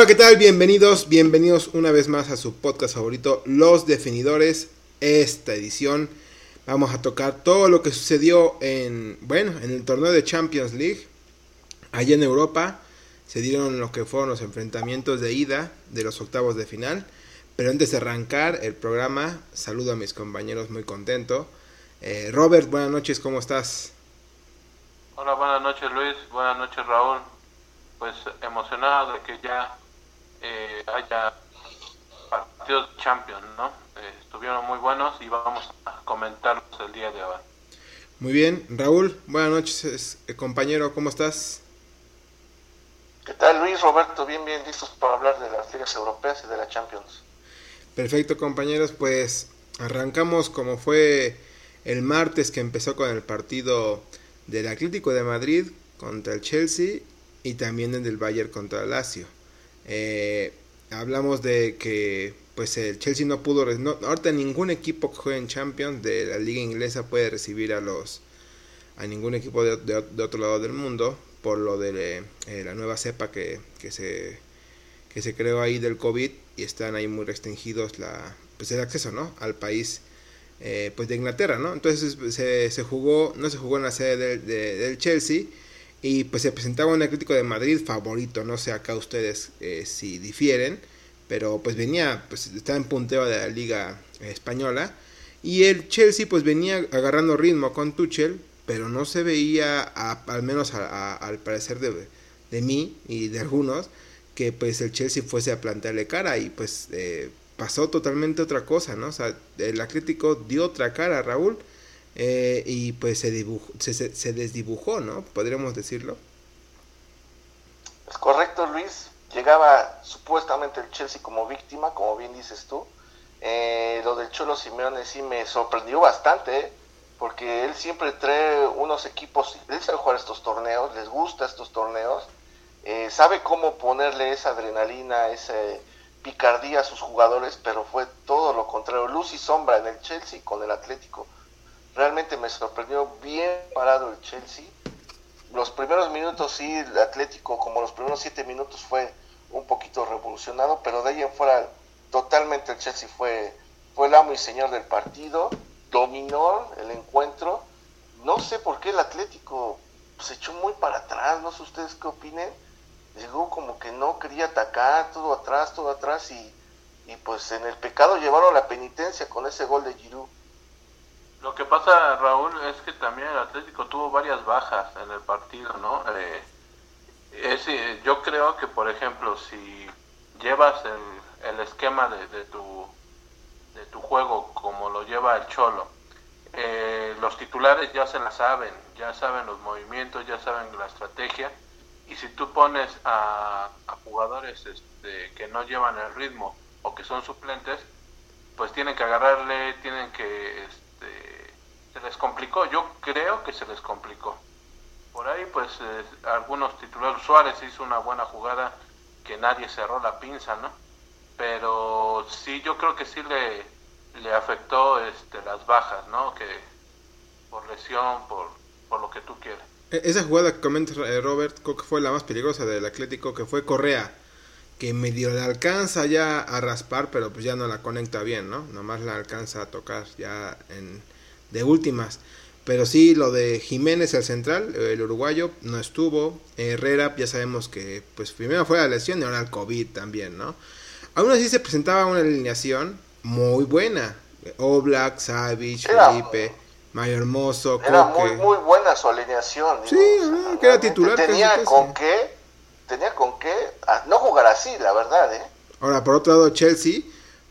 Hola, ¿qué tal? Bienvenidos, bienvenidos una vez más a su podcast favorito, Los Definidores. Esta edición vamos a tocar todo lo que sucedió en, bueno, en el torneo de Champions League. Allá en Europa se dieron lo que fueron los enfrentamientos de ida de los octavos de final. Pero antes de arrancar el programa, saludo a mis compañeros muy contento. Eh, Robert, buenas noches, ¿cómo estás? Hola, buenas noches Luis, buenas noches Raúl. Pues emocionado de que ya eh, haya partidos Champions, ¿no? Eh, estuvieron muy buenos y vamos a comentarlos el día de hoy. Muy bien, Raúl, buenas noches, eh, compañero, ¿cómo estás? ¿Qué tal Luis, Roberto? Bien, bien, listos para hablar de las ligas europeas y de la Champions. Perfecto, compañeros, pues arrancamos como fue el martes que empezó con el partido del Atlético de Madrid contra el Chelsea y también el del Bayern contra el Lazio. Eh, hablamos de que pues el Chelsea no pudo, ahorita ningún equipo que juegue en Champions de la liga inglesa puede recibir a los a ningún equipo de, de, otro lado del mundo por lo de eh, la nueva cepa que, que, se que se creó ahí del COVID y están ahí muy restringidos la pues el acceso no al país eh, pues de Inglaterra no entonces se, se, jugó no se jugó en la sede del, del Chelsea y pues se presentaba un Atlético de Madrid favorito, no sé acá ustedes eh, si difieren, pero pues venía, pues estaba en punteo de la liga española. Y el Chelsea pues venía agarrando ritmo con Tuchel, pero no se veía, al menos al parecer de, de, mí y de algunos, que pues el Chelsea fuese a plantearle cara y pues eh, pasó totalmente otra cosa, ¿no? O sea, el Atlético dio otra cara, Raúl, eh, y pues se, se, desdibujó, ¿no? Podríamos decirlo. Es correcto, Luis. Llegaba supuestamente el Chelsea como víctima, como bien dices tú. Eh, lo del Cholo Simeone sí me sorprendió bastante, ¿eh? porque él siempre trae unos equipos, él sabe jugar estos torneos, les gusta estos torneos, sabe cómo ponerle esa adrenalina, esa picardía a sus jugadores, pero fue todo lo contrario, luz y sombra en el Chelsea con el Atlético Realmente me sorprendió bien parado el Chelsea. Los primeros minutos sí, el Atlético, como los primeros siete minutos, fue un poquito revolucionado, pero de ahí en fuera totalmente el Chelsea fue, fue el amo y señor del partido, dominó el encuentro. No sé por qué el Atlético se echó muy para atrás, no sé ustedes qué opinen. Llegó como que no quería atacar, todo atrás, todo atrás, y, y pues en el pecado llevaron la penitencia con ese gol de Giroud. Lo que pasa, Raúl, es que también el Atlético tuvo varias bajas en el partido, ¿no? Eh, eh, yo creo que, por ejemplo, si llevas el, el esquema de, de, tu, de tu juego como lo lleva el Cholo, eh, los titulares ya se la saben, ya saben los movimientos, ya saben la estrategia, y si tú pones a, a jugadores este, que no llevan el ritmo o que son suplentes, pues tienen que agarrarle, tienen que... Este, se les complicó, yo creo que se les complicó. Por ahí pues eh, algunos titulares, Suárez hizo una buena jugada que nadie cerró la pinza, ¿no? Pero sí, yo creo que sí le, le afectó este, las bajas, ¿no? Que por lesión, por, por lo que tú quieras. E, esa jugada que comenta eh, Robert, creo que fue la más peligrosa del Atlético, que fue Correa, que medio le alcanza ya a raspar, pero pues ya no la conecta bien, ¿no? Nomás la alcanza a tocar ya en, de últimas. Pero sí, lo de Jiménez, el central, el uruguayo, no estuvo. Herrera, ya sabemos que, pues primero fue la lesión y ahora el COVID también, ¿no? Aún así se presentaba una alineación muy buena. Oblak, Savic, Felipe, Mayo Hermoso, Era muy, muy buena su alineación. Sí, que era titular. Tenía con qué, tenía con qué, no jugar así, la verdad, ¿eh? Ahora, por otro lado, Chelsea,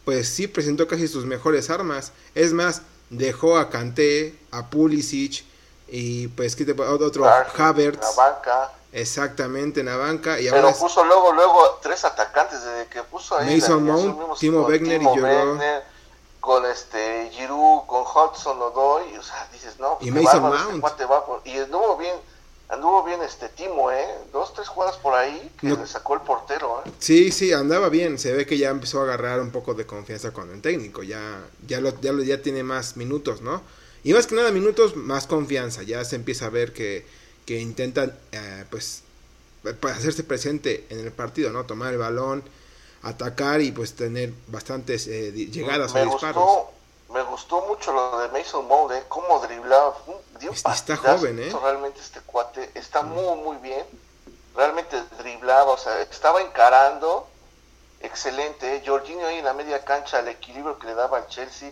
pues sí presentó casi sus mejores armas. Es más, dejó a Kanté, a Pulisic y pues ¿qué te, otro Havertz. La banca. Exactamente, en la banca. Y Pero puso luego, luego tres atacantes desde que puso ahí. Mason Mount, Timo Wegner y Wegner, con este Giroud, con Hudson Odoi, o sea, dices, no, pues y Mason Mount. Este va, y anduvo bien, anduvo bien este Timo, ¿eh? Dos, tres jugadas por ahí que le sacó el portero, ¿eh? Sí, sí, andaba bien. Se ve que ya empezó a agarrar un poco de confianza con el técnico. Ya, ya, lo, ya, lo, ya tiene más minutos, ¿no? Y más que nada minutos, más confianza. Ya se empieza a ver que, que intentan, eh, pues, para hacerse presente en el partido, ¿no? Tomar el balón, atacar y pues tener bastantes eh, llegadas me o gustó, disparos. Me gustó mucho lo de Mason Mount, ¿eh? cómo driblaba. Dio Está- está joven, ¿eh? Realmente este cuate está muy, muy bien. Realmente driblaba, o sea, estaba encarando. Excelente, ¿eh? Jorginho ahí en la media cancha, el equilibrio que le daba al Chelsea.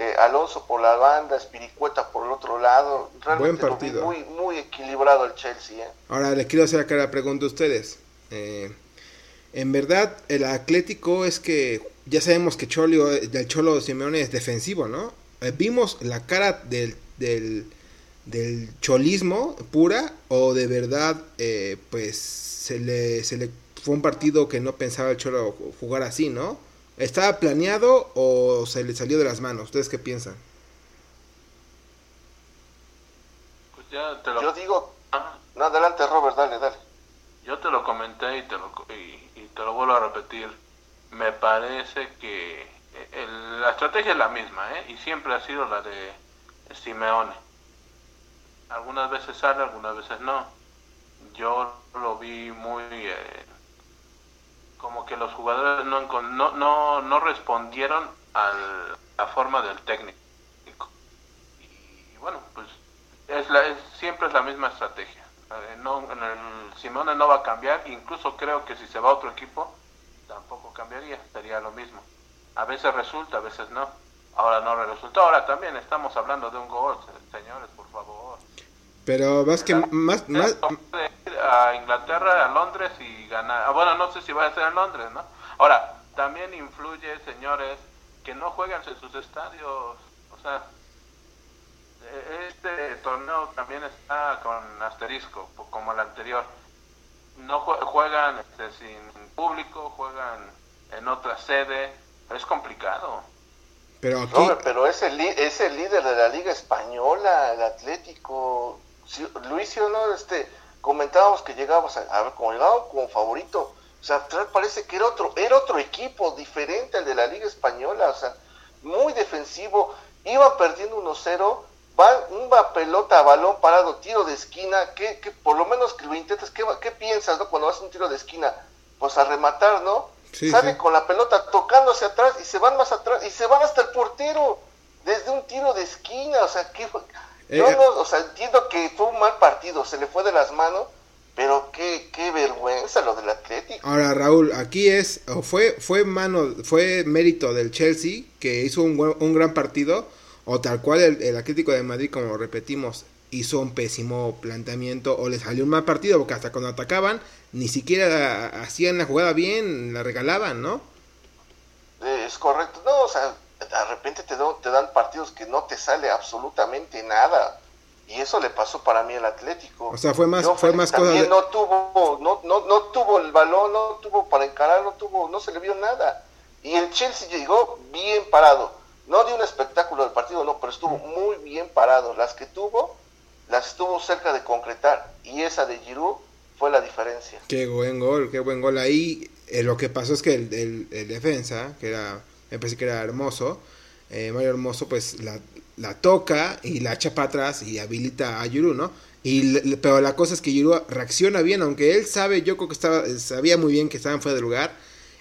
eh, Alonso por la banda, Espiricueta por el otro lado. Realmente lo vi partido. muy, muy equilibrado el Chelsea, ¿eh? Ahora le quiero hacer acá la pregunta a ustedes. Eh, en verdad, el Atlético es que ya sabemos que Cholio, del Cholo Simeone es defensivo, ¿no? Eh, ¿Vimos la cara del, del, del cholismo pura o de verdad eh, pues se le, se le fue un partido que no pensaba el Cholo jugar así, ¿no? ¿Estaba planeado o se le salió de las manos? ¿Ustedes qué piensan? Pues ya te lo, Yo digo, Ah, no, adelante Robert, dale, dale. yo te lo comenté y te lo, y, y te lo vuelvo a repetir. Me parece que eh, el- la estrategia es la misma, ¿eh? Y siempre ha sido la de Simeone. Algunas veces sale, algunas veces no. Yo lo vi muy... eh, como que los jugadores no, no, no, no respondieron a la forma del técnico. Y bueno, pues es la, es- siempre es la misma estrategia. Eh, no, no va a cambiar, incluso creo que si se va a otro equipo, tampoco cambiaría, sería lo mismo. A veces resulta, a veces no. Ahora no resultó, ahora también estamos hablando de un gol, se- señores, por favor. Pero más que más, más, a Inglaterra, a Londres y ganar. Ah, Bueno, no sé si va a ser en Londres, ¿no? Ahora, también influye, señores, que no juegan en sus estadios. O sea, eh, este torneo también está con asterisco, como el anterior. No jue- juegan este, sin público, juegan en otra sede. Es complicado. pero aquí Robert, pero es el, li- es el líder de la Liga Española, el Atlético. Sí, Luis, ¿sí o no? Este, comentábamos que llegábamos a, a ver, como llegábamos como favorito. O sea, parece que era otro, era otro equipo diferente al de la Liga Española. O sea, muy defensivo. Iban perdiendo 1-0. Va una pelota a balón parado, tiro de esquina. que que por lo menos que lo intentes? ¿Qué, qué piensas, no? Cuando vas a un tiro de esquina, pues a rematar, ¿no? Sí, Sale sí. con la pelota tocándose atrás y se van más atrás y se van hasta el portero desde un tiro de esquina, o sea, ¿qué fue? Eh, No, o sea, entiendo que fue un mal partido, se le fue de las manos, pero qué, qué vergüenza lo del Atlético. Ahora Raúl, aquí es o fue fue mano fue mérito del Chelsea que hizo un, un gran partido o tal cual el, el Atlético de Madrid como repetimos hizo un pésimo planteamiento o le salió un mal partido porque hasta cuando atacaban ni siquiera hacían la jugada bien, la regalaban, ¿no? Es correcto, no, o sea, de repente te, do- te dan partidos que no te sale absolutamente nada. Y eso le pasó para mí al Atlético. O sea, fue más- fue más cosa de- no tuvo, no, no, no tuvo el balón, no tuvo para encarar, no tuvo, no se le vio nada. Y el Chelsea llegó bien parado. No dio un espectáculo del partido, no, pero estuvo muy bien parado. Las que tuvo, las estuvo cerca de concretar. Y esa de Giroud fue la diferencia. Qué buen gol, qué buen gol ahí. Eh, lo que pasó es que el, defensa, que era, me parece que era hermoso, eh, Mario Hermoso, pues la, la toca y la echa para atrás y habilita a Yuru, ¿no? Y pero la cosa es que Yuru reacciona bien, aunque él sabe, yo creo que estaba, sabía muy bien que estaban fuera de lugar.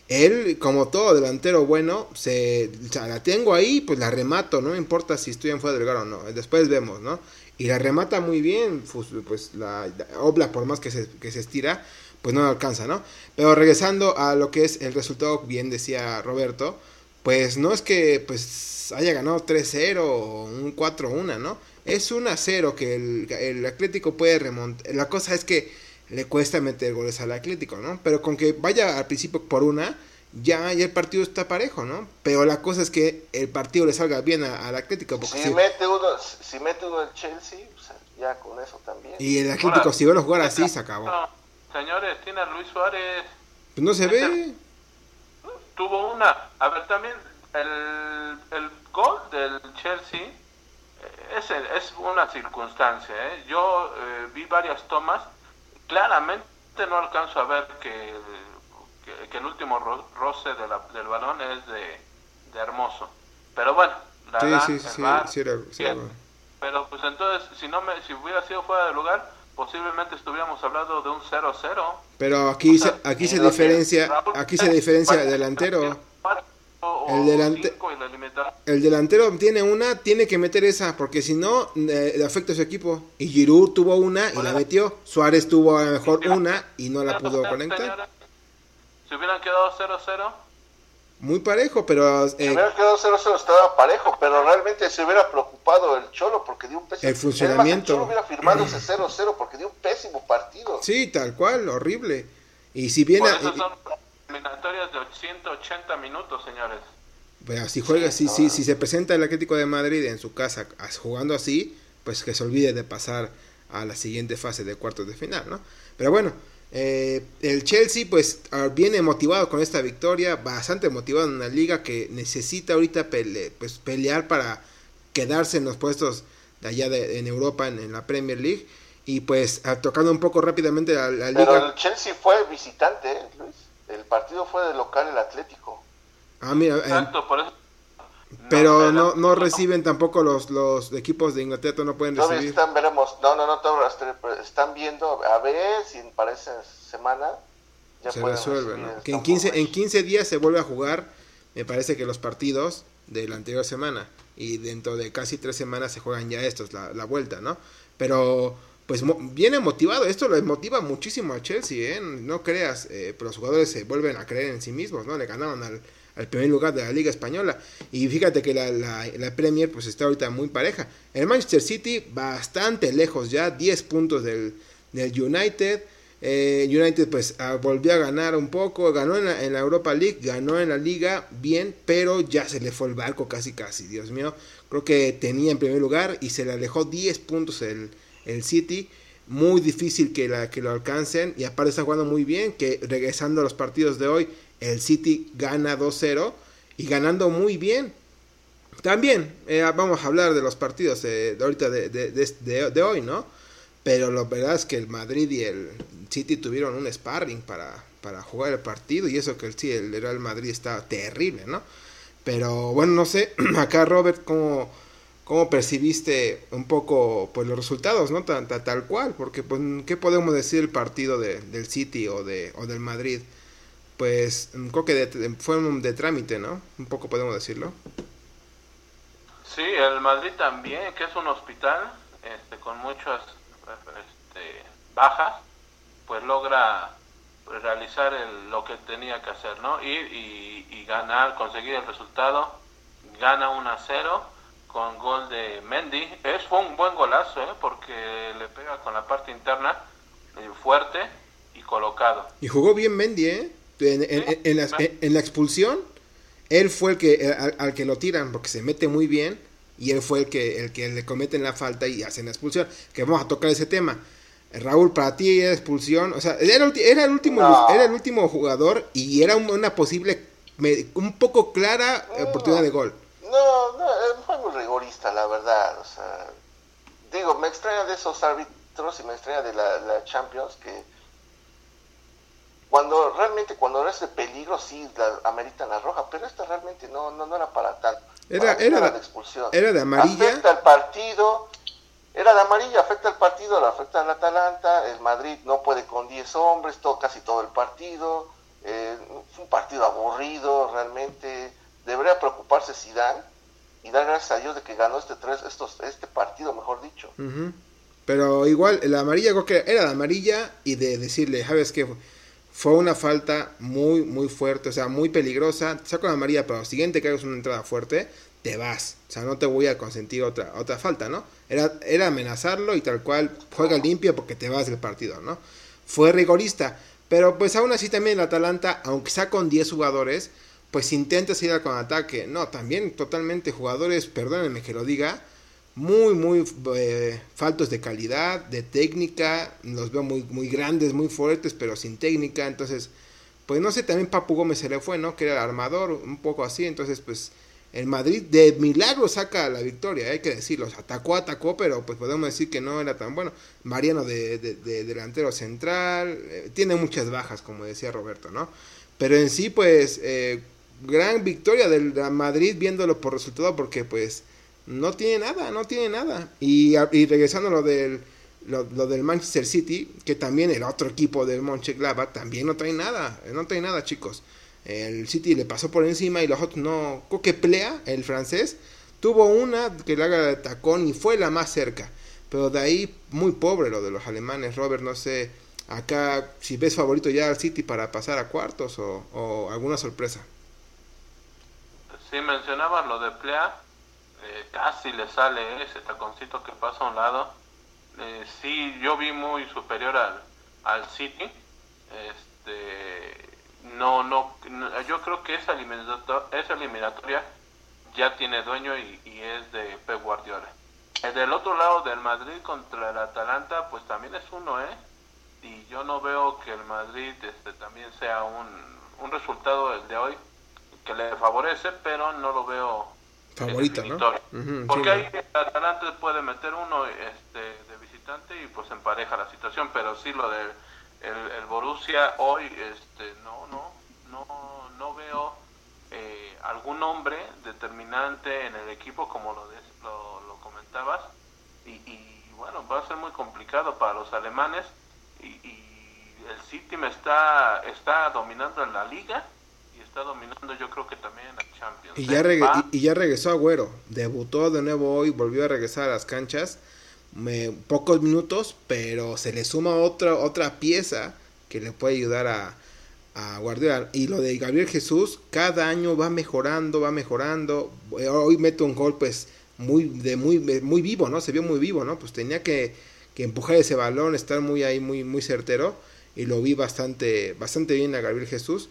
Él, como todo delantero bueno, se, la tengo ahí, pues la remato, no importa si estoy en fuera de lugar o no. Después vemos, ¿no? Y la remata muy bien, pues, pues la, la Obla, por más que se, que se estira, pues no alcanza, ¿no? Pero regresando a lo que es el resultado, bien decía Roberto, pues no es que pues haya ganado 3-0 o un 4-1, ¿no? Es 1-0 que el, el Atlético puede remontar. La cosa es que le cuesta meter goles al Atlético, ¿no? Pero con que vaya al principio por una, ya, ya el partido está parejo, ¿no? Pero la cosa es que el partido le salga bien a- al Atlético. Porque Si si- mete uno, si mete uno el Chelsea, o sea, ya con eso también. y el Atlético, Ahora, si van a jugar así, se acabó. No, señores, tiene a Luis Suárez. Pues no se ve. tuvo una. A ver, también el, el gol del Chelsea eh, es, es una circunstancia. ¿eh? Yo eh, vi varias tomas. Claramente no alcanzo a ver que, que, que el último ro- roce de la- del balón es de, de Hermoso. Pero bueno, la Sí, dan, sí, el sí, sí era- sí era. Pero pues entonces, si no me, si hubiera sido fuera de lugar, posiblemente estuviéramos hablando de un 0-0. Pero aquí se, aquí se diferencia, aquí se diferencia el delantero. El, delante, el delantero tiene una, tiene que meter esa, porque si no, eh, le afecta a su equipo. Y Giroud tuvo una y la metió. Suárez tuvo a lo mejor una y no la pudo conectar. Si hubieran quedado 0-0 muy parejo, pero... Eh, si hubiera quedado 0-0 estaba parejo, pero realmente se hubiera preocupado el Cholo porque dio un pésimo... El funcionamiento. el Cholo hubiera firmado ese 0-0 porque dio un pésimo partido. Sí, tal cual, horrible. Y si viene... Por eso son eliminatorias de 180 minutos, señores. Si juega, si, si, si se presenta el Atlético de Madrid en su casa jugando así, pues que se olvide de pasar a la siguiente fase de cuartos de final, ¿no? Pero bueno, eh, el Chelsea pues ah, viene motivado con esta victoria, bastante motivado en una liga que necesita ahorita pues, pelear para quedarse en los puestos de allá de, en Europa en, la Premier League y pues ah, tocando un poco rápidamente la, liga. Pero el Chelsea fue visitante, Luis. El partido fue de local el Atlético. Ah, mira, Exacto, por eso pero no, no reciben tampoco los, los equipos de Inglaterra, no pueden recibir. Están, veremos. No, no, no, están viendo a ver si para esa semana ya se resuelve. ¿no? Que en 15, en 15 días se vuelve a jugar, me parece que los partidos de la anterior semana. Y dentro de casi tres semanas se juegan ya estos, la, la vuelta, ¿no? Pero pues viene motivado. Esto le motiva muchísimo a Chelsea, ¿eh? No creas, eh, pero los jugadores se vuelven a creer en sí mismos, ¿no? Le ganaron al, al primer lugar de la Liga Española. Y fíjate que la, la, Premier pues está ahorita muy pareja. El Manchester City bastante lejos ya, 10 puntos del, del United. Eh, United pues ah, volvió a ganar un poco, ganó en la, Europa League, ganó en la liga bien, pero ya se le fue el barco casi casi, Dios mío. Creo que tenía en primer lugar y se le alejó 10 puntos el, el City. Muy difícil que, la, que lo alcancen y aparte está jugando muy bien, que regresando a los partidos de hoy el City gana 2-0 y ganando muy bien. También eh, vamos a hablar de los partidos de, ahorita de, de, hoy, ¿no? Pero la verdad es que el Madrid y el City tuvieron un sparring para, para jugar el partido y eso que el, sí, el Real Madrid está terrible, ¿no? Pero bueno, no sé, acá Robert, ¿cómo, cómo percibiste un poco pues los resultados, ¿no? Tal, tal, cual, porque pues, ¿qué podemos decir del partido del City o, de, o del Madrid? Pues creo que fue de trámite, ¿no? Un poco podemos decirlo. Sí, el Madrid también, que es un hospital este, con muchas este, bajas, pues logra realizar lo que tenía que hacer, ¿no? Ir y, ganar, conseguir el resultado, gana 1 a 0 con gol de Mendy. Es, fue un buen golazo, ¿eh? Porque le pega con la parte interna eh, fuerte y colocado. Y jugó bien Mendy, ¿eh? En, la, expulsión, él fue el que al, que lo tiran porque se mete muy bien y él fue el que el que le cometen la falta y hacen la expulsión. Que vamos a tocar ese tema. Raúl, para ti era expulsión, o sea, era, el último era el último jugador y era una posible un poco clara oportunidad de gol. No, no, fue muy rigorista, la verdad. O sea, digo, me extraña de esos árbitros y me extraña de la, la Champions que cuando realmente, cuando es de peligro, sí la, ameritan la roja, pero esta realmente no, no, no era para tal. Era, era, de expulsión. Era de amarilla. Afecta al partido, era de amarilla, afecta al partido, lo afecta al Atalanta, el Madrid no puede con 10 hombres, todo, casi todo el partido, eh, un partido aburrido realmente, debería preocuparse Zidane y dar gracias a Dios de que ganó este tres, estos, este partido, mejor dicho. Pero igual, la amarilla creo que era de amarilla y de decirle, ¿sabes qué? Fue una falta muy, muy fuerte, o sea, muy peligrosa. Saco la amarilla, pero lo siguiente que hagas una entrada fuerte, te vas. O sea, no te voy a consentir otra, otra falta, ¿no? Era, era amenazarlo y tal cual, juega limpio porque te vas del partido, ¿no? Fue rigorista. Pero pues aún así también el Atalanta, aunque sea con 10 jugadores, pues intenta seguir con ataque. No, también totalmente jugadores, perdónenme que lo diga, muy, muy eh, faltos de calidad, de técnica, los veo muy, muy grandes, muy fuertes, pero sin técnica, entonces, pues no sé, también Papu Gómez se le fue, ¿no? Que era el armador, un poco así, entonces, pues, el Madrid de milagro saca la victoria, hay que decirlo, atacó, atacó, pero pues podemos decir que no era tan bueno. Mariano de, delantero central, eh, tiene muchas bajas, como decía Roberto, ¿no? Pero en sí, pues, eh, gran victoria del Madrid viéndolo por resultado, porque pues no tiene nada, no tiene nada. Y, y regresando a lo del, lo, del Manchester City, que también el otro equipo del Mönchengladbach también no trae nada, no trae nada, chicos. El City le pasó por encima y los otros no. Coqueplea, el francés, tuvo una que le haga de tacón y fue la más cerca. Pero de ahí, muy pobre lo de los alemanes. Robert, no sé, acá si ves favorito ya al City para pasar a cuartos o, alguna sorpresa. Sí, mencionabas lo de Plea, eh, casi le sale ese taconcito que pasa a un lado. Eh, sí, yo vi muy superior al, al City. Este, no, no, yo creo que esa eliminatoria, esa eliminatoria ya tiene dueño y, es de Pep Guardiola. El del otro lado del Madrid contra el Atalanta, pues también es uno, ¿eh? Y yo no veo que el Madrid este, también sea un, un resultado el de hoy que le favorece, pero no lo veo favorito, ¿no? Porque ahí el Atalanta puede meter uno este, de visitante y pues empareja la situación, pero sí lo de el, el Borussia hoy, este, no, no, no, no veo eh, algún hombre determinante en el equipo como lo, lo, lo comentabas. Y, y, bueno va a ser muy complicado para los alemanes y, y, el City me está está dominando en la liga está dominando yo creo que también en la Champions y ya, y, ya regresó Agüero debutó de nuevo hoy volvió a regresar a las canchas me, pocos minutos pero se le suma otra otra pieza que le puede ayudar a, a Guardiola. Y lo de Gabriel Jesús, cada año va mejorando, va mejorando. Hoy mete un gol, pues, muy, de muy, muy vivo, ¿no? Se vio muy vivo, ¿no? Pues tenía que, que empujar ese balón, estar muy ahí, muy, muy certero. Y lo vi bastante, bastante bien a Gabriel Jesús.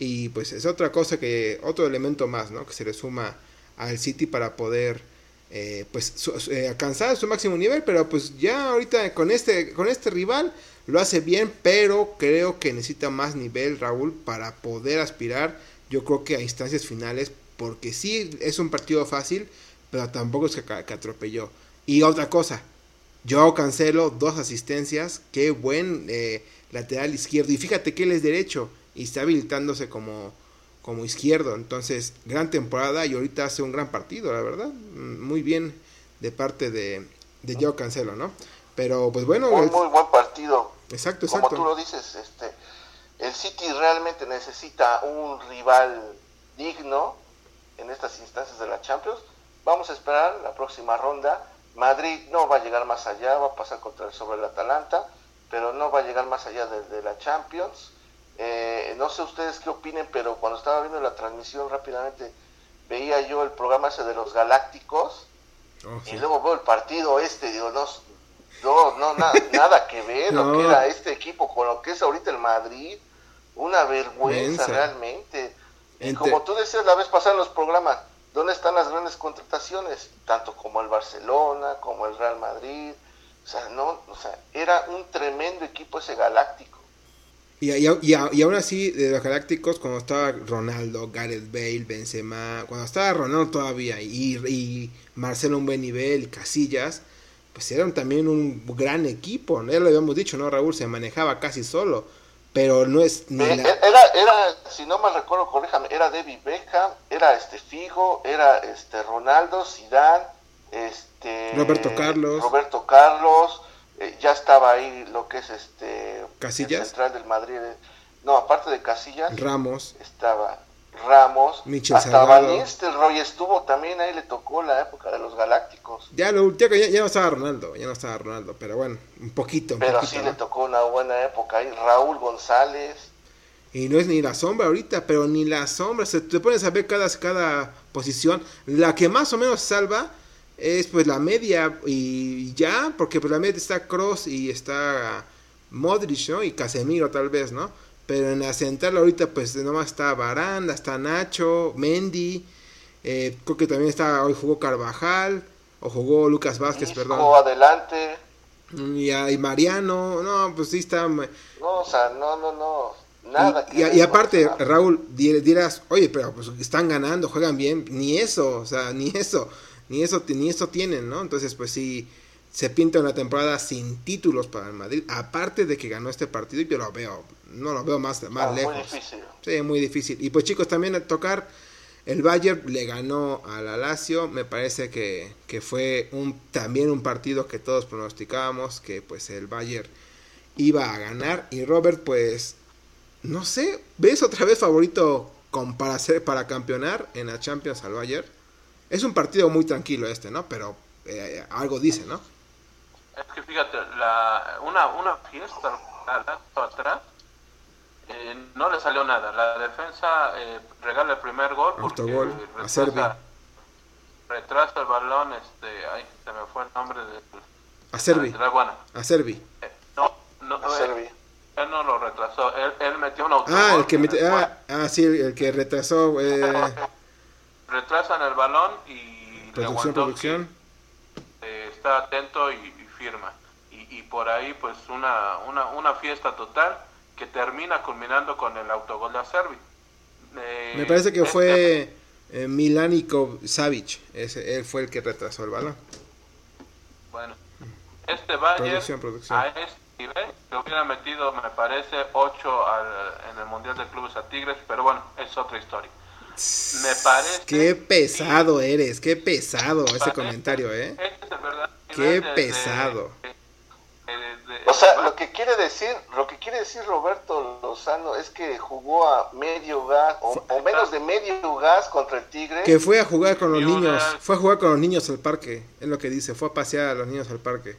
Y pues es otra cosa que, otro elemento más, ¿no? Que se le suma al City para poder, eh, pues, eh, alcanzar su máximo nivel. Pero pues ya ahorita con este, con este rival, lo hace bien, pero creo que necesita más nivel Raúl para poder aspirar, yo creo que a instancias finales, porque sí es un partido fácil, pero tampoco es que, atropelló. Y otra cosa, yo cancelo dos asistencias, qué buen eh, lateral izquierdo, y fíjate que él es derecho y está habilitándose como, como izquierdo, entonces gran temporada y ahorita hace un gran partido, la verdad, muy bien de parte de, de Joe Cancelo, ¿no? Pero pues bueno. Un muy buen partido. Exacto, exacto. Como tú lo dices, este, el City realmente necesita un rival digno en estas instancias de la Champions. Vamos a esperar la próxima ronda. Madrid no va a llegar más allá, va a pasar contra el sobre el Atalanta, pero no va a llegar más allá de, la Champions. Eh, no sé ustedes qué opinen, pero cuando estaba viendo la transmisión rápidamente veía yo el programa ese de los Galácticos oh, y luego veo el partido este, digo, no, no, no, nada que ver lo que era este equipo con lo que es ahorita el Madrid. Una vergüenza realmente. Y como tú decías la vez pasada en los programas, ¿dónde están las grandes contrataciones? Tanto como el Barcelona, como el Real Madrid. O sea, no, o sea, era un tremendo equipo ese galáctico. Y, y, y, aún así, de los Galácticos, cuando estaba Ronaldo, Gareth Bale, Benzema, cuando estaba Ronaldo todavía y, y Marcelo un buen nivel, Casillas, pues eran también un gran equipo, ya lo habíamos dicho, ¿no? Raúl se manejaba casi solo, pero no es ni eh, era, era, si no me recuerdo, corríjame, era David Beckham, era este Figo, era este Ronaldo, Zidane, este Roberto Carlos, Roberto Carlos, eh, ya estaba ahí lo que es este Casillas, el central del Madrid, no, aparte de Casillas, Ramos, estaba Ramos, Michel hasta Van Roy estuvo también ahí, le tocó la época de los Galácticos. Ya, lo, ya, ya no estaba Ronaldo, ya no estaba Ronaldo, pero bueno, un poquito. pero sí le tocó una buena época ahí, Raúl González. Y no es ni la sombra ahorita, pero ni la sombra, se te pones a ver cada, cada posición, la que más o menos salva es pues la media y ya, porque pues la media está Cross y está Modric, ¿no? Y Casemiro tal vez, ¿no? Pero en la central ahorita pues nomás está Baranda, está Nacho, Mendy, eh, creo que también está, hoy jugó Carvajal, o jugó Lucas Vázquez, perdón. Jugó adelante. Y, y, Mariano, no, pues sí está... No, o sea, no, no, no, nada. Y, y, aparte, Raúl, dirás, oye, pero pues están ganando, juegan bien, ni eso, o sea, ni eso, ni eso, ni eso tienen, ¿no? Entonces, pues sí, se pinta una temporada sin títulos para el Madrid, aparte de que ganó este partido, yo lo veo no lo veo más, más lejos. Muy difícil. Sí, muy difícil. Y pues chicos, también a tocar El Bayern le ganó a la Lazio, me parece que, que, fue un, también un partido que todos pronosticábamos, que pues el Bayern iba a ganar y Robert pues no sé, ¿ves otra vez favorito con, para, hacer, para campeonar en la Champions al Bayern? Es un partido muy tranquilo este, ¿no? Pero eh, algo dice, ¿no? Es que fíjate, la, una, una fiesta atrás eh, no le salió nada. La defensa eh, regala el primer gol porque retrasa, retrasa, el balón. Este, ay, se me fue el nombre de. A Servi. Bueno, a Servi. Eh, no, no, a Servi. Él, no lo retrasó. Él, él metió un autogol. Ah, el que metió, ah, ah, sí, el que retrasó. Eh... Retrasan el balón y. Producción, producción. Eh, está atento y, y firma. Y, y, por ahí, pues, una, una, una fiesta total que termina culminando con el autogol de Acerbi. Eh, Me parece que fue eh, Milanico Savic, ese, él fue el que retrasó el balón. Bueno, este Bayern a este nivel le hubiera metido, me parece, 8 al, en el Mundial de Clubes a Tigres, pero bueno, es otra historia. Me parece. Qué pesado eres, qué pesado ese comentario, ¿eh? Qué pesado. De, o sea, lo que quiere decir, lo que quiere decir Roberto Lozano es que jugó a medio gas o, menos de medio gas contra el Tigre. Que fue a jugar con los niños, fue a jugar con los niños al parque, es lo que dice, fue a pasear a los niños al parque.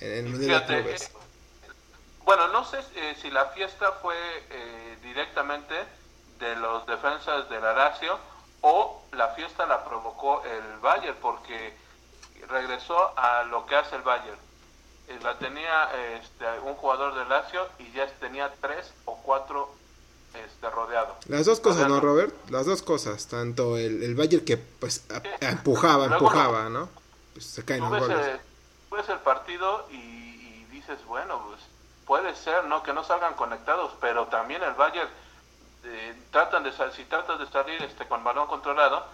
En el de clubes. Bueno, no sé eh, si la fiesta fue eh, directamente de los defensas del Lazio o la fiesta la provocó el Bayern porque regresó a lo que hace el Bayern eh, la tenía este, un jugador de Lazio y ya tenía tres o cuatro este, rodeados. Las dos cosas, ¿no, Robert? Las dos cosas. Tanto el, el Bayern que pues empujaba, empujaba, ¿no? Pues se caen los goles. El, el partido y, dices, bueno, pues puede ser, ¿no? Que no salgan conectados, pero también el Bayern eh, tratan de si tratas de salir este con balón controlado,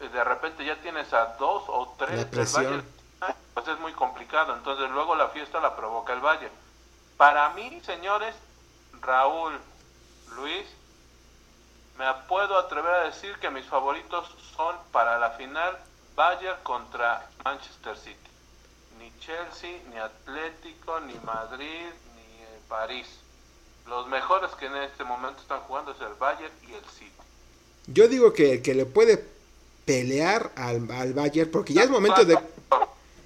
eh, de repente ya tienes a dos o tres del Bayern pues es muy complicado. Entonces luego la fiesta la provoca el Valle. Para mí, señores, Raúl, Luis, me puedo atrever a decir que mis favoritos son para la final Bayern contra Manchester City. Ni Chelsea, ni Atlético, ni Madrid, ni eh, París. Los mejores que en este momento están jugando es el Bayern y el City. Yo digo que el que le puede pelear al, al Bayern, porque ya es momento de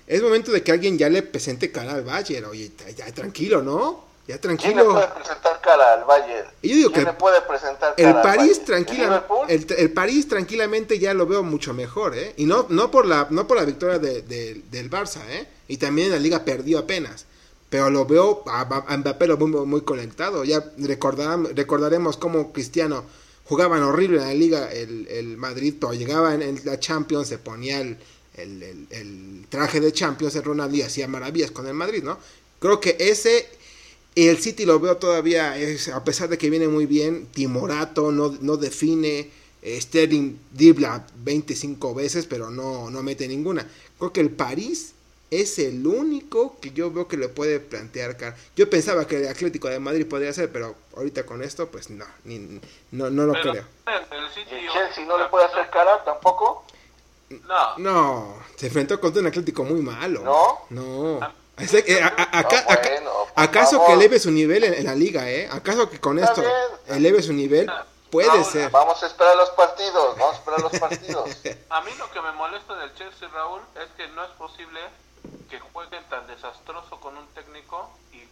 es momento de que alguien ya le presente cara al Bayern. Oye, ya, tranquilo, ¿no? Ya tranquilo. ¿Quién le puede presentar cara al Bayern? Yo digo ¿Quién que le puede presentar cara el París tranquila, el, el, París tranquilamente ya lo veo mucho mejor, ¿eh? Y no, no por la, no por la victoria de, del Barça, ¿eh? Y también en la liga perdió apenas. Pero lo veo a, a Mbappé lo muy, conectado. Ya recordaremos cómo Cristiano jugaban horrible en la liga el, el Madrid, pero llegaba en, en la Champions, se ponía el el, traje de Champions de Ronaldo y hacía maravillas con el Madrid, ¿no? Creo que ese, el City lo veo todavía, es, a pesar de que viene muy bien, timorato, no, no define, eh, Sterling dribla 25 veces, pero no, no mete ninguna. Creo que el París es el único que yo veo que le puede plantear cara. Yo pensaba que el Atlético de Madrid podría ser, pero ahorita con esto, pues no, no, no lo creo. El Chelsea no le puede hacer cara tampoco? No. No, se enfrentó contra un Atlético muy malo. No. No. ¿Acaso que eleve su nivel en, la liga, eh? ¿Acaso que con esto eleve su nivel? Puede ser. Vamos a esperar los partidos, vamos a esperar los partidos. a mí lo que me molesta del Chelsea, Raúl, es que no es posible que jueguen tan desastroso con un técnico y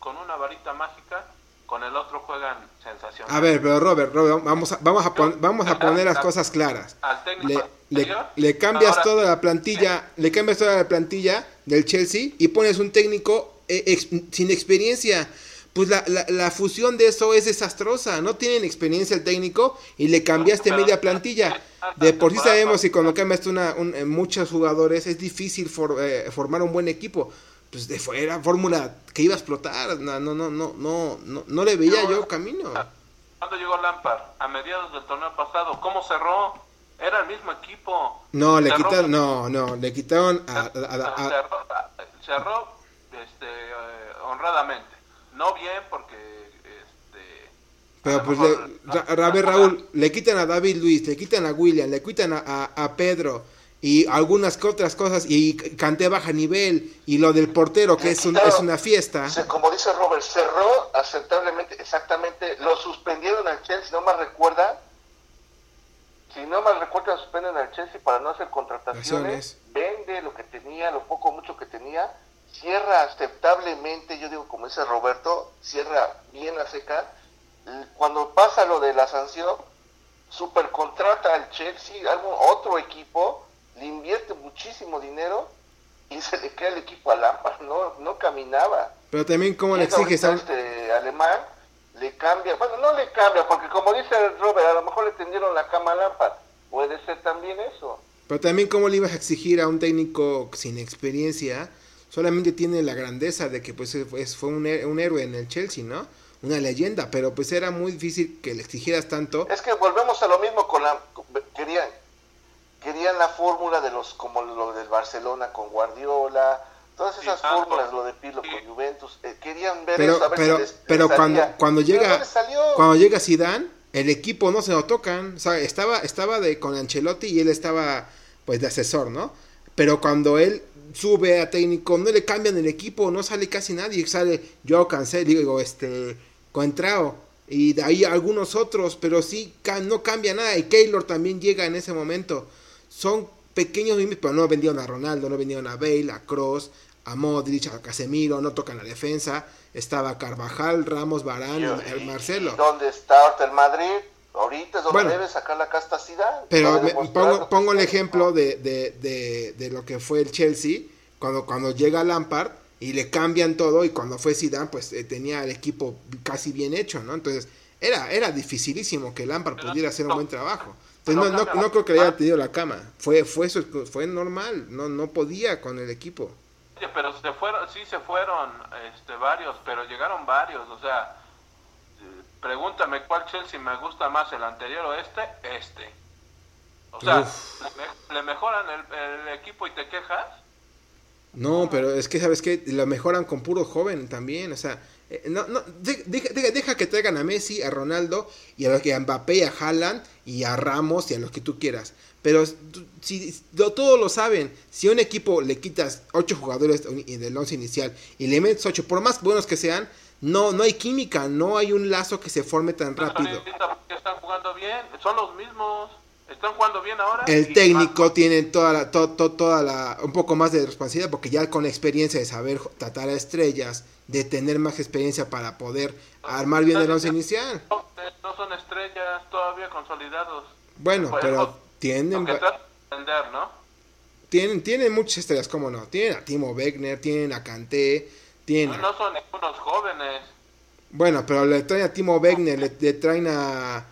con una varita mágica con el otro juegan sensacional. A ver, pero Robert, Robert vamos a, vamos a, vamos a poner las cosas claras. le, le, cambias toda la plantilla, le cambias toda la plantilla del Chelsea y pones un técnico eh, sin experiencia. Pues la, la, fusión de eso es desastrosa. No tienen experiencia el técnico y le cambiaste media plantilla. De por sí sabemos que cuando cambias una, un, eh, muchos jugadores es difícil eh, formar un buen equipo pues de fuera, fórmula que iba a explotar, no, no, no, no, no, no, le veía yo camino. ¿Cuándo llegó Lampard? A mediados del torneo pasado, ¿cómo cerró? Era el mismo equipo. No, le quitaron, no, no, le quitaron a, cerró, este, eh, honradamente. No bien porque este, Pero pues, le, a ver, Raúl, le quitan a David Luis, le quitan a William, le quitan a, a, Pedro y algunas otras cosas y canté baja nivel y lo del portero que es, es una fiesta. Como dice Robert, cerró aceptablemente, exactamente, lo suspendieron al Chelsea, si no me recuerda, si no me recuerda, suspenden al Chelsea para no hacer contrataciones, vende lo que tenía, lo poco mucho que tenía, cierra aceptablemente, yo digo como dice Roberto, cierra bien a seca cuando pasa lo de la sanción, supercontrata al Chelsea, algún otro equipo, le invierte muchísimo dinero y se le queda el equipo a Lampard, no, no caminaba. Pero también como le exiges a este alemán, le cambia, bueno, no le cambia, porque como dice Robert, a lo mejor le tendieron la cama a Lampard, puede ser también eso. Pero también cómo le ibas a exigir a un técnico sin experiencia, solamente tiene la grandeza de que pues fue un, un héroe en el Chelsea, ¿no? una leyenda, pero pues era muy difícil que le exigieras tanto. Es que volvemos a lo mismo con la querían querían la fórmula de los como lo del Barcelona con Guardiola, todas esas fórmulas, lo de Pirlo con Juventus, eh, querían ver pero, pero, pero cuando cuando llega cuando llega Zidane, el equipo no se lo tocan, o sea, estaba estaba de con Ancelotti y él estaba pues de asesor, ¿no? Pero cuando él sube a técnico, no le cambian el equipo, no sale casi nadie, sale yo cansé, digo, este Contrao y de ahí algunos otros, pero sí no cambia nada. Y Keylor también llega en ese momento. Son pequeños pero no vendieron a Ronaldo, no vendieron a Bale, a Cross, a Modric, a Casemiro, no tocan la defensa. Estaba Carvajal, Ramos, Barán, el Marcelo. ¿Dónde está el Madrid? Ahorita es donde debe sacar la castacidad. Pero pongo, pongo el ejemplo de, de, de, de, lo que fue el Chelsea, cuando, cuando llega Lampard y le cambian todo y cuando fue Zidane pues eh, tenía el equipo casi bien hecho, ¿no? Entonces era, era dificilísimo que Lampard pudiera hacer un buen trabajo. Entonces no, no, creo que le haya tenido la cama. Fue, fue eso, fue normal, no, no podía con el equipo. Pero se fueron, sí se fueron este, varios, pero llegaron varios, o sea, pregúntame cuál Chelsea me gusta más, el anterior o este, este. O sea, le, mejoran el equipo y te quejas. No, pero es que, ¿sabes que Lo mejoran con puro joven también, o sea, eh, no, no, deja, deja, que traigan a Messi, a Ronaldo, y a, a Mbappé, a Haaland, y a Ramos, y a los que tú quieras. Pero si todos lo saben, si a un equipo le quitas 8 jugadores del once inicial y le metes 8, por más buenos que sean, no, no hay química, no hay un lazo que se forme tan rápido. Están jugando bien, son los mismos. Están jugando bien ahora. El técnico tiene toda la, toda la, un poco más de responsabilidad porque ya con experiencia de saber tratar a estrellas, de tener más experiencia para poder armar bien el once inicial. No son estrellas todavía consolidados. Bueno, pero tienen... ¿no? Tienen, tienen muchas estrellas, ¿cómo no? Tienen a Timo Wegner, tienen a Kanté, tienen... No, son unos jóvenes. Bueno, pero le traen a Timo Wegner, le traen a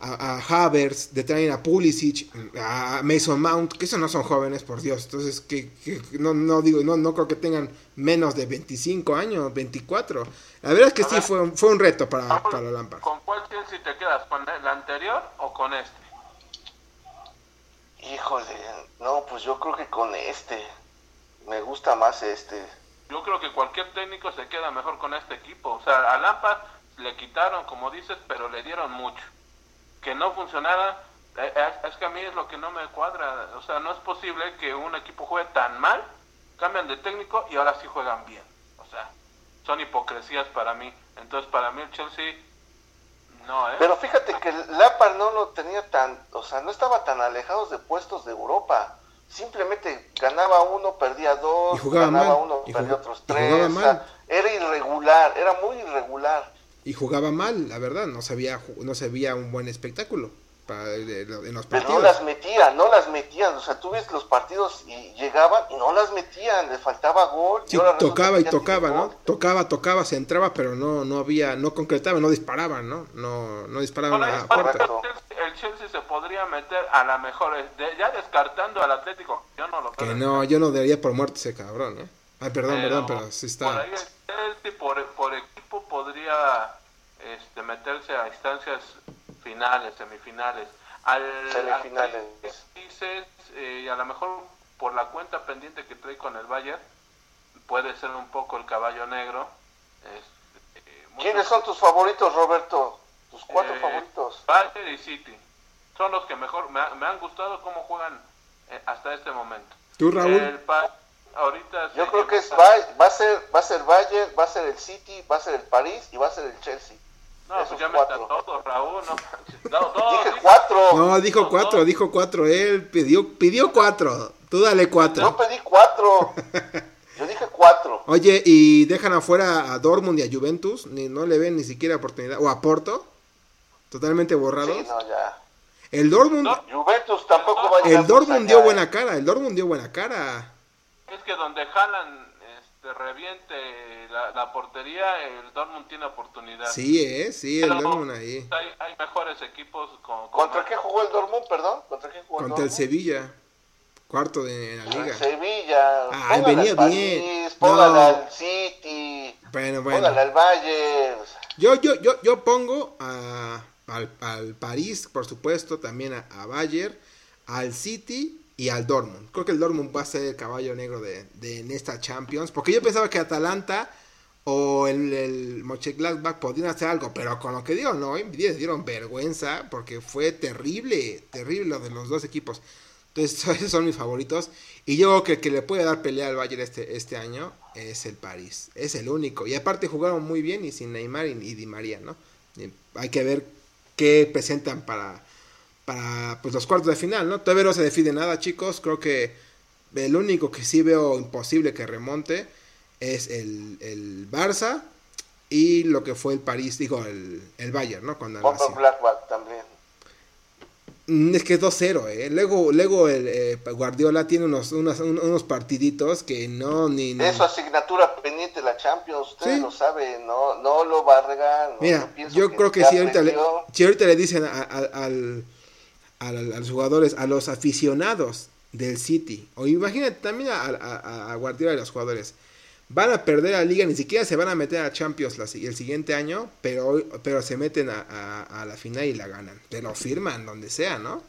a, a Havers, de traen a Pulisic, a Mason Mount, que esos no son jóvenes, por Dios. Entonces, que, no, no digo, no, no creo que tengan menos de 25 años, 24. La verdad es que sí, fue, fue un reto para, para Lampard. ¿Con cuál si te quedas? ¿Con el anterior o con este? Híjole, no, pues yo creo que con este. Me gusta más este. Yo creo que cualquier técnico se queda mejor con este equipo. O sea, a Lampard le quitaron, como dices, pero le dieron mucho que no funcionara, eh, es, que a mí es lo que no me cuadra. O sea, no es posible que un equipo juegue tan mal, cambian de técnico y ahora sí juegan bien. O sea, son hipocresías para mí. Entonces, para mí el Chelsea no, ¿eh? Pero fíjate que Lapar no lo tenía tan, o sea, no estaba tan alejados de puestos de Europa. Simplemente ganaba uno, perdía dos, ganaba uno, perdía otros tres. era irregular, era muy irregular y jugaba mal, la verdad, no se veía, no se veía un buen espectáculo para, en los partidos. Pero no las metían, no las metían, o sea, tú ves los partidos y llegaban y no las metían, le faltaba gol. Sí, tocaba y tocaba, ¿no? Tocaba, tocaba, se entraba, pero no no había, no concretaba, no disparaban, ¿no? No, no disparaban a la puerta. El Chelsea se podría meter a la mejor, ya descartando al Atlético, yo no lo creo. Que no, yo no daría por muerte ese cabrón, ¿eh? Ay, perdón, perdón, pero sí está... Por ahí el por, por equipo podría este, meterse a instancias finales, semifinales. Al, semifinales. dices, eh, a lo mejor por la cuenta pendiente que trae con el Bayern, puede ser un poco el caballo negro. Este, ¿Quiénes son tus favoritos, Roberto? Cuatro eh, favoritos. Bayern y City. Son los que mejor me, han gustado cómo juegan eh, hasta este momento. ¿Tú, Raúl? ahorita Yo creo que es, va, a ser, va a ser Bayern, va a ser el City, va a ser el París y va a ser el Chelsea. No, pues ya me todo, Raúl. No, dije cuatro. No, dijo cuatro, dijo cuatro. Él pidió, pidió cuatro. Tú dale cuatro. Yo pedí cuatro. Yo dije cuatro. Oye, ¿y dejan afuera a Dortmund y a Juventus? Ni, no le ven ni siquiera oportunidad. ¿O a Porto? Totalmente borrados. Sí, no, ya. El Dortmund. Juventus tampoco va a El Dortmund dio buena ¿eh? cara. El Dortmund dio buena cara. Es que donde jalan este, reviente la, portería, el Dortmund tiene oportunidad. Sí, eh, sí, el Dortmund ahí. Hay, mejores equipos. Con, ¿Contra qué jugó el Dortmund, perdón? ¿Contra qué jugó Contra el, Sevilla. Cuarto de la liga. Sevilla. Ah, venía bien. Póngale al City. Bueno, bueno. Póngale al Bayern. Yo, yo, yo, yo pongo a, al, al París, por supuesto, también a, a Bayern, al City y al Dortmund. Creo que el Dortmund va a ser el caballo negro de, de esta Champions. Porque yo pensaba que Atalanta o el, el Mönchengladbach podían hacer algo. Pero con lo que dieron hoy, dieron vergüenza. Porque fue terrible, terrible lo de los dos equipos. Entonces, esos son mis favoritos. Y yo creo que el que le puede dar pelea al Bayern este, este año es el París. Es el único. Y aparte jugaron muy bien y sin Neymar y, Di María, ¿no? hay que ver qué presentan para para pues, los cuartos de final, ¿no? Todavía no se define nada, chicos. Creo que el único que sí veo imposible que remonte es el, el Barça y lo que fue el París, digo, el, el Bayern, ¿no? Blackback también. Mm, es que es 2-0, ¿eh? Luego, luego el eh, Guardiola tiene unos, unos, unos partiditos que no ni... Es su asignatura pendiente la Champions, usted lo sabe, no, no lo va a regar. Mira, yo creo que si ahorita, le, si ahorita le dicen al a, los jugadores, a los aficionados del City, o imagínate también a, a, Guardiola y los jugadores, van a perder la liga, ni siquiera se van a meter a Champions el siguiente año, pero, pero se meten a, la final y la ganan. Te lo firman donde sea, ¿no?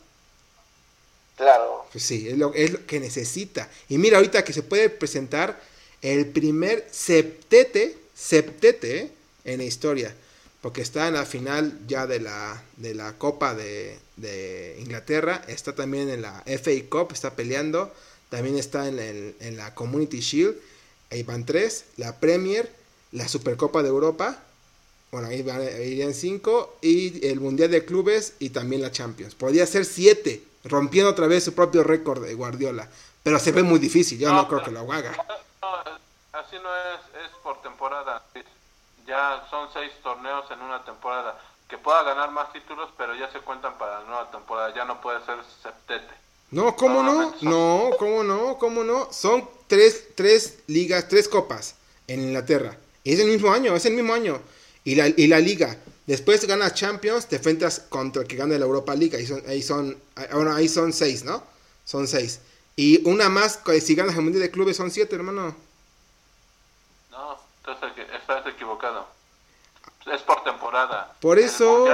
Claro. Pues sí, es lo, es lo que necesita. Y mira ahorita que se puede presentar el primer septete, septete en la historia porque está en la final ya de la, de la Copa de, Inglaterra, está también en la FA Cup, está peleando, también está en, en la Community Shield, ahí van tres, la Premier, la Supercopa de Europa, bueno, ahí van, irían cinco, y el Mundial de Clubes y también la Champions. Podría ser siete, rompiendo otra vez su propio récord de Guardiola, pero se ve muy difícil, yo no, creo que lo haga. así no es, es por temporada ya son seis torneos en una temporada. Que pueda ganar más títulos, pero ya se cuentan para la nueva temporada. Ya no puede ser septete. No, ¿cómo no? No, ¿cómo no? ¿Cómo no? Son tres, tres ligas, tres copas en Inglaterra. es el mismo año, es el mismo año. Y la, y la liga. Después ganas Champions, te enfrentas contra el que gana la Europa League. Ahí son, ahí son, bueno, ahí son seis, ¿no? Son seis. Y una más, si ganas el Mundial de Clubes, son siete, hermano. Estás, equivocado. Es por temporada. Por eso...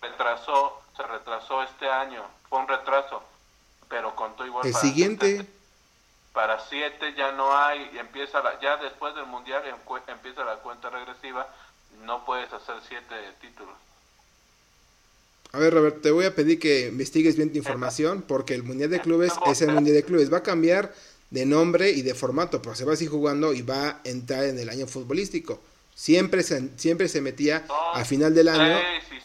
retrasó, se retrasó este año. Fue un retraso. Pero contó igual. El siguiente... para siete ya no hay, empieza la, ya después del mundial empieza la cuenta regresiva, no puedes hacer siete títulos. A ver, Robert, te voy a pedir que investigues bien tu información, porque el mundial de clubes es el mundial de clubes. Va a cambiar de nombre y de formato, pero se va a seguir jugando y va a entrar en el año futbolístico. Siempre se, siempre se metía a final del año.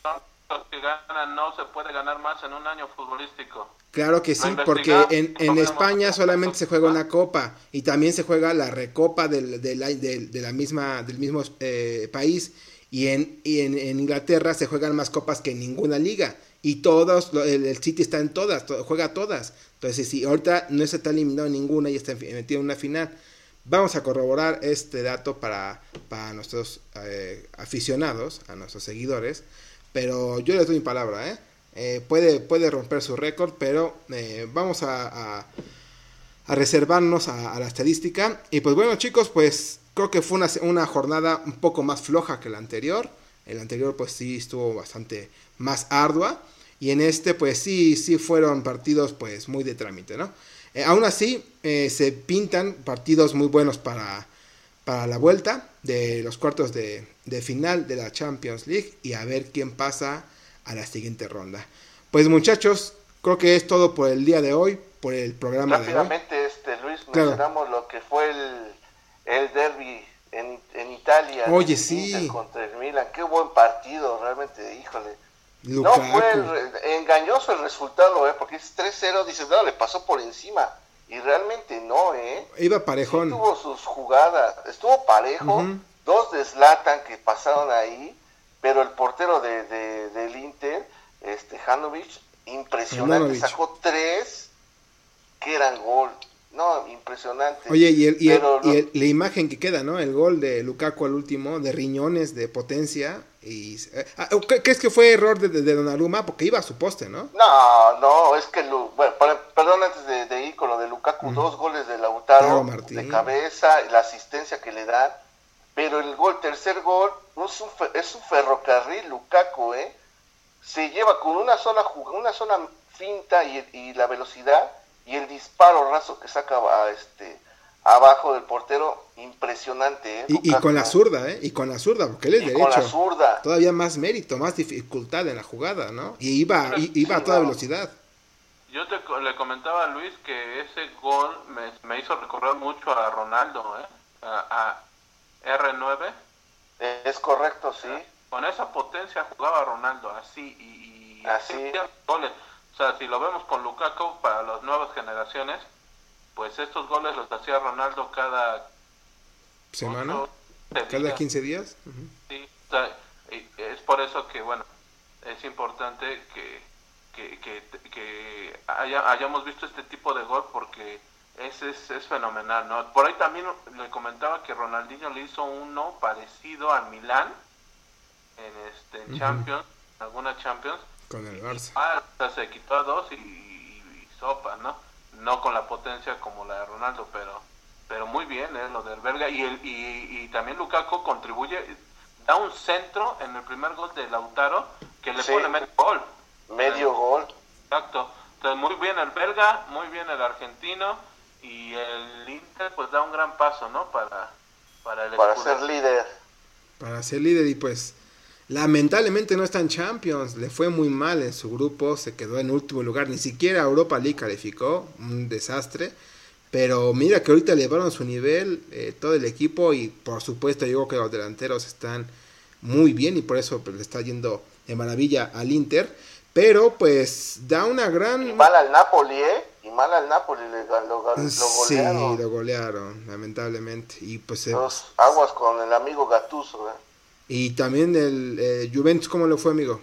son los que ganan, no se puede ganar más en un año futbolístico. Claro que sí, porque en, en España solamente se juega una copa y también se juega la recopa del, del, de la misma, del mismo eh, país y, en, y en, en Inglaterra se juegan más copas que en ninguna liga y todos, el, el City está en todas, juega todas. Entonces, si ahorita no se está eliminado ninguna y está metido en una final, vamos a corroborar este dato para, para nuestros eh, aficionados, a nuestros seguidores. Pero yo les doy mi palabra, ¿eh? eh puede, puede romper su récord, pero eh, vamos a, reservarnos a, la estadística. Y pues bueno, chicos, pues creo que fue una, una jornada un poco más floja que la anterior. El anterior, pues sí, estuvo bastante más ardua. Y en este, pues sí, sí fueron partidos pues muy de trámite, ¿no? Aún así, se pintan partidos muy buenos para, para la vuelta de los cuartos de, de final de la Champions League y a ver quién pasa a la siguiente ronda. Pues muchachos, creo que es todo por el día de hoy, por el programa de hoy. este, Luis, mencionamos lo que fue el, el derby en, en Italia. Oye, sí. Contra el Milan. Qué buen partido, realmente, híjole. No fue engañoso el resultado, ¿eh? porque es 3-0, dices, no, le pasó por encima. Y realmente no, ¿eh? Iba parejón. tuvo sus jugadas, estuvo parejo. Dos de que pasaron ahí, pero el portero de, del Inter, este Hanovich, impresionante, sacó tres que eran gol. No, impresionante. Oye, y, el, y, la imagen que queda, ¿no? El gol de Lukaku al último, de riñones, de potencia. y eh, ¿Crees que fue error de, de, Donnarumma? Porque iba a su poste, ¿no? No, no, es que, bueno, perdón antes de, ir con lo de Lukaku, dos goles de Lautaro, de cabeza, la asistencia que le dan, pero el gol, tercer gol, es un, es un ferrocarril Lukaku, ¿eh? Se lleva con una sola, una sola finta y, y la velocidad y el disparo raso que saca este abajo del portero, impresionante. ¿eh? Y, con la zurda, ¿eh? Y con la zurda, porque él es derecho. Con la zurda. Todavía más mérito, más dificultad en la jugada, ¿no? Y iba, iba a toda velocidad. Yo te, le comentaba a Luis que ese gol me, hizo recordar mucho a Ronaldo, ¿eh? A, R9. Es correcto, sí. Con esa potencia jugaba Ronaldo, así, y, así. goles. O sea, si lo vemos con Lukaku para las nuevas generaciones, pues estos goles los hacía Ronaldo cada semana, cada 15 días. Sí, es por eso que, bueno, es importante que, que, que, hayamos visto este tipo de gol porque es, es, es, fenomenal, ¿no? Por ahí también le comentaba que Ronaldinho le hizo uno parecido al Milán en, este, en Champions, en alguna Champions, con el Barça. Ah, se quitó a dos y, sopa, ¿no? No con la potencia como la de Ronaldo, pero pero muy bien, ¿eh? Lo del Belga. Y, el, y, también Lukaku contribuye, da un centro en el primer gol de Lautaro que le pone medio gol. Medio gol. Exacto. Entonces, muy bien el belga, muy bien el argentino y el Inter pues da un gran paso, ¿no? Para, para, el para ser líder. Para ser líder y pues Lamentablemente no está en Champions, le fue muy mal en su grupo, se quedó en último lugar, ni siquiera Europa League calificó, un desastre. Pero mira que ahorita elevaron su nivel eh, todo el equipo y por supuesto yo creo que los delanteros están muy bien y por eso pues, le está yendo de maravilla al Inter. Pero pues da una gran... Y mal al Napoli, ¿eh? Y mal al Napoli lo, golearon. Sí, lo golearon, lamentablemente. Y pues... Los aguas con el amigo Gatuso, ¿eh? Y también el eh, Juventus, ¿cómo le fue, amigo?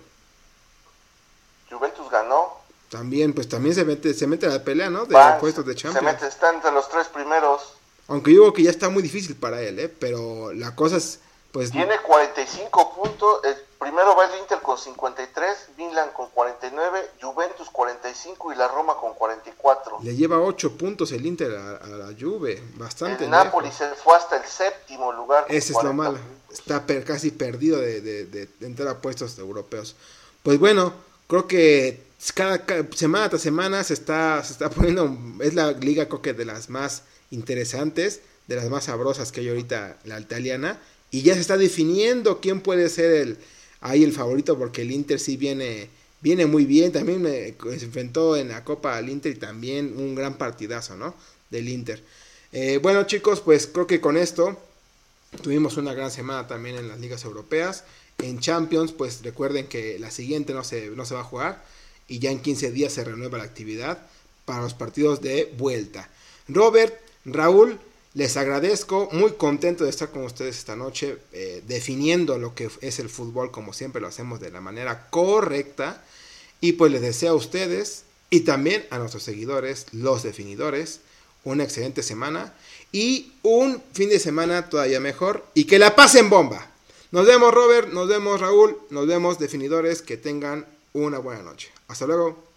Juventus ganó. También, pues también se mete, se mete a la pelea, ¿no? De puestos de Champions. Se mete, está entre los tres primeros. Aunque yo digo que ya está muy difícil para él, ¿eh? Pero la cosa es, pues... Tiene 45 puntos, primero va el Inter con 53, Milan con 49, Juventus 45 y la Roma con 44. Le lleva 8 puntos el Inter a, la Juve, bastante. El Napoli se fue hasta el séptimo lugar. Ese es lo malo, está casi perdido de, de, entrar a puestos europeos. Pues bueno, creo que cada, semana tras semana se está, se está poniendo, es la liga creo que de las más interesantes, de las más sabrosas que hay ahorita la italiana, y ya se está definiendo quién puede ser el ahí el favorito porque el Inter sí viene, viene muy bien. También me, se enfrentó en la Copa al Inter y también un gran partidazo, ¿no? Del Inter. Eh, bueno chicos, pues creo que con esto tuvimos una gran semana también en las ligas europeas. En Champions, pues recuerden que la siguiente no se, no se va a jugar y ya en 15 días se renueva la actividad para los partidos de vuelta. Robert, Raúl, les agradezco, muy contento de estar con ustedes esta noche, eh, definiendo lo que es el fútbol como siempre lo hacemos de la manera correcta. Y pues les deseo a ustedes y también a nuestros seguidores, los definidores, una excelente semana y un fin de semana todavía mejor y que la pasen bomba. Nos vemos Robert, nos vemos Raúl, nos vemos definidores, que tengan una buena noche. Hasta luego.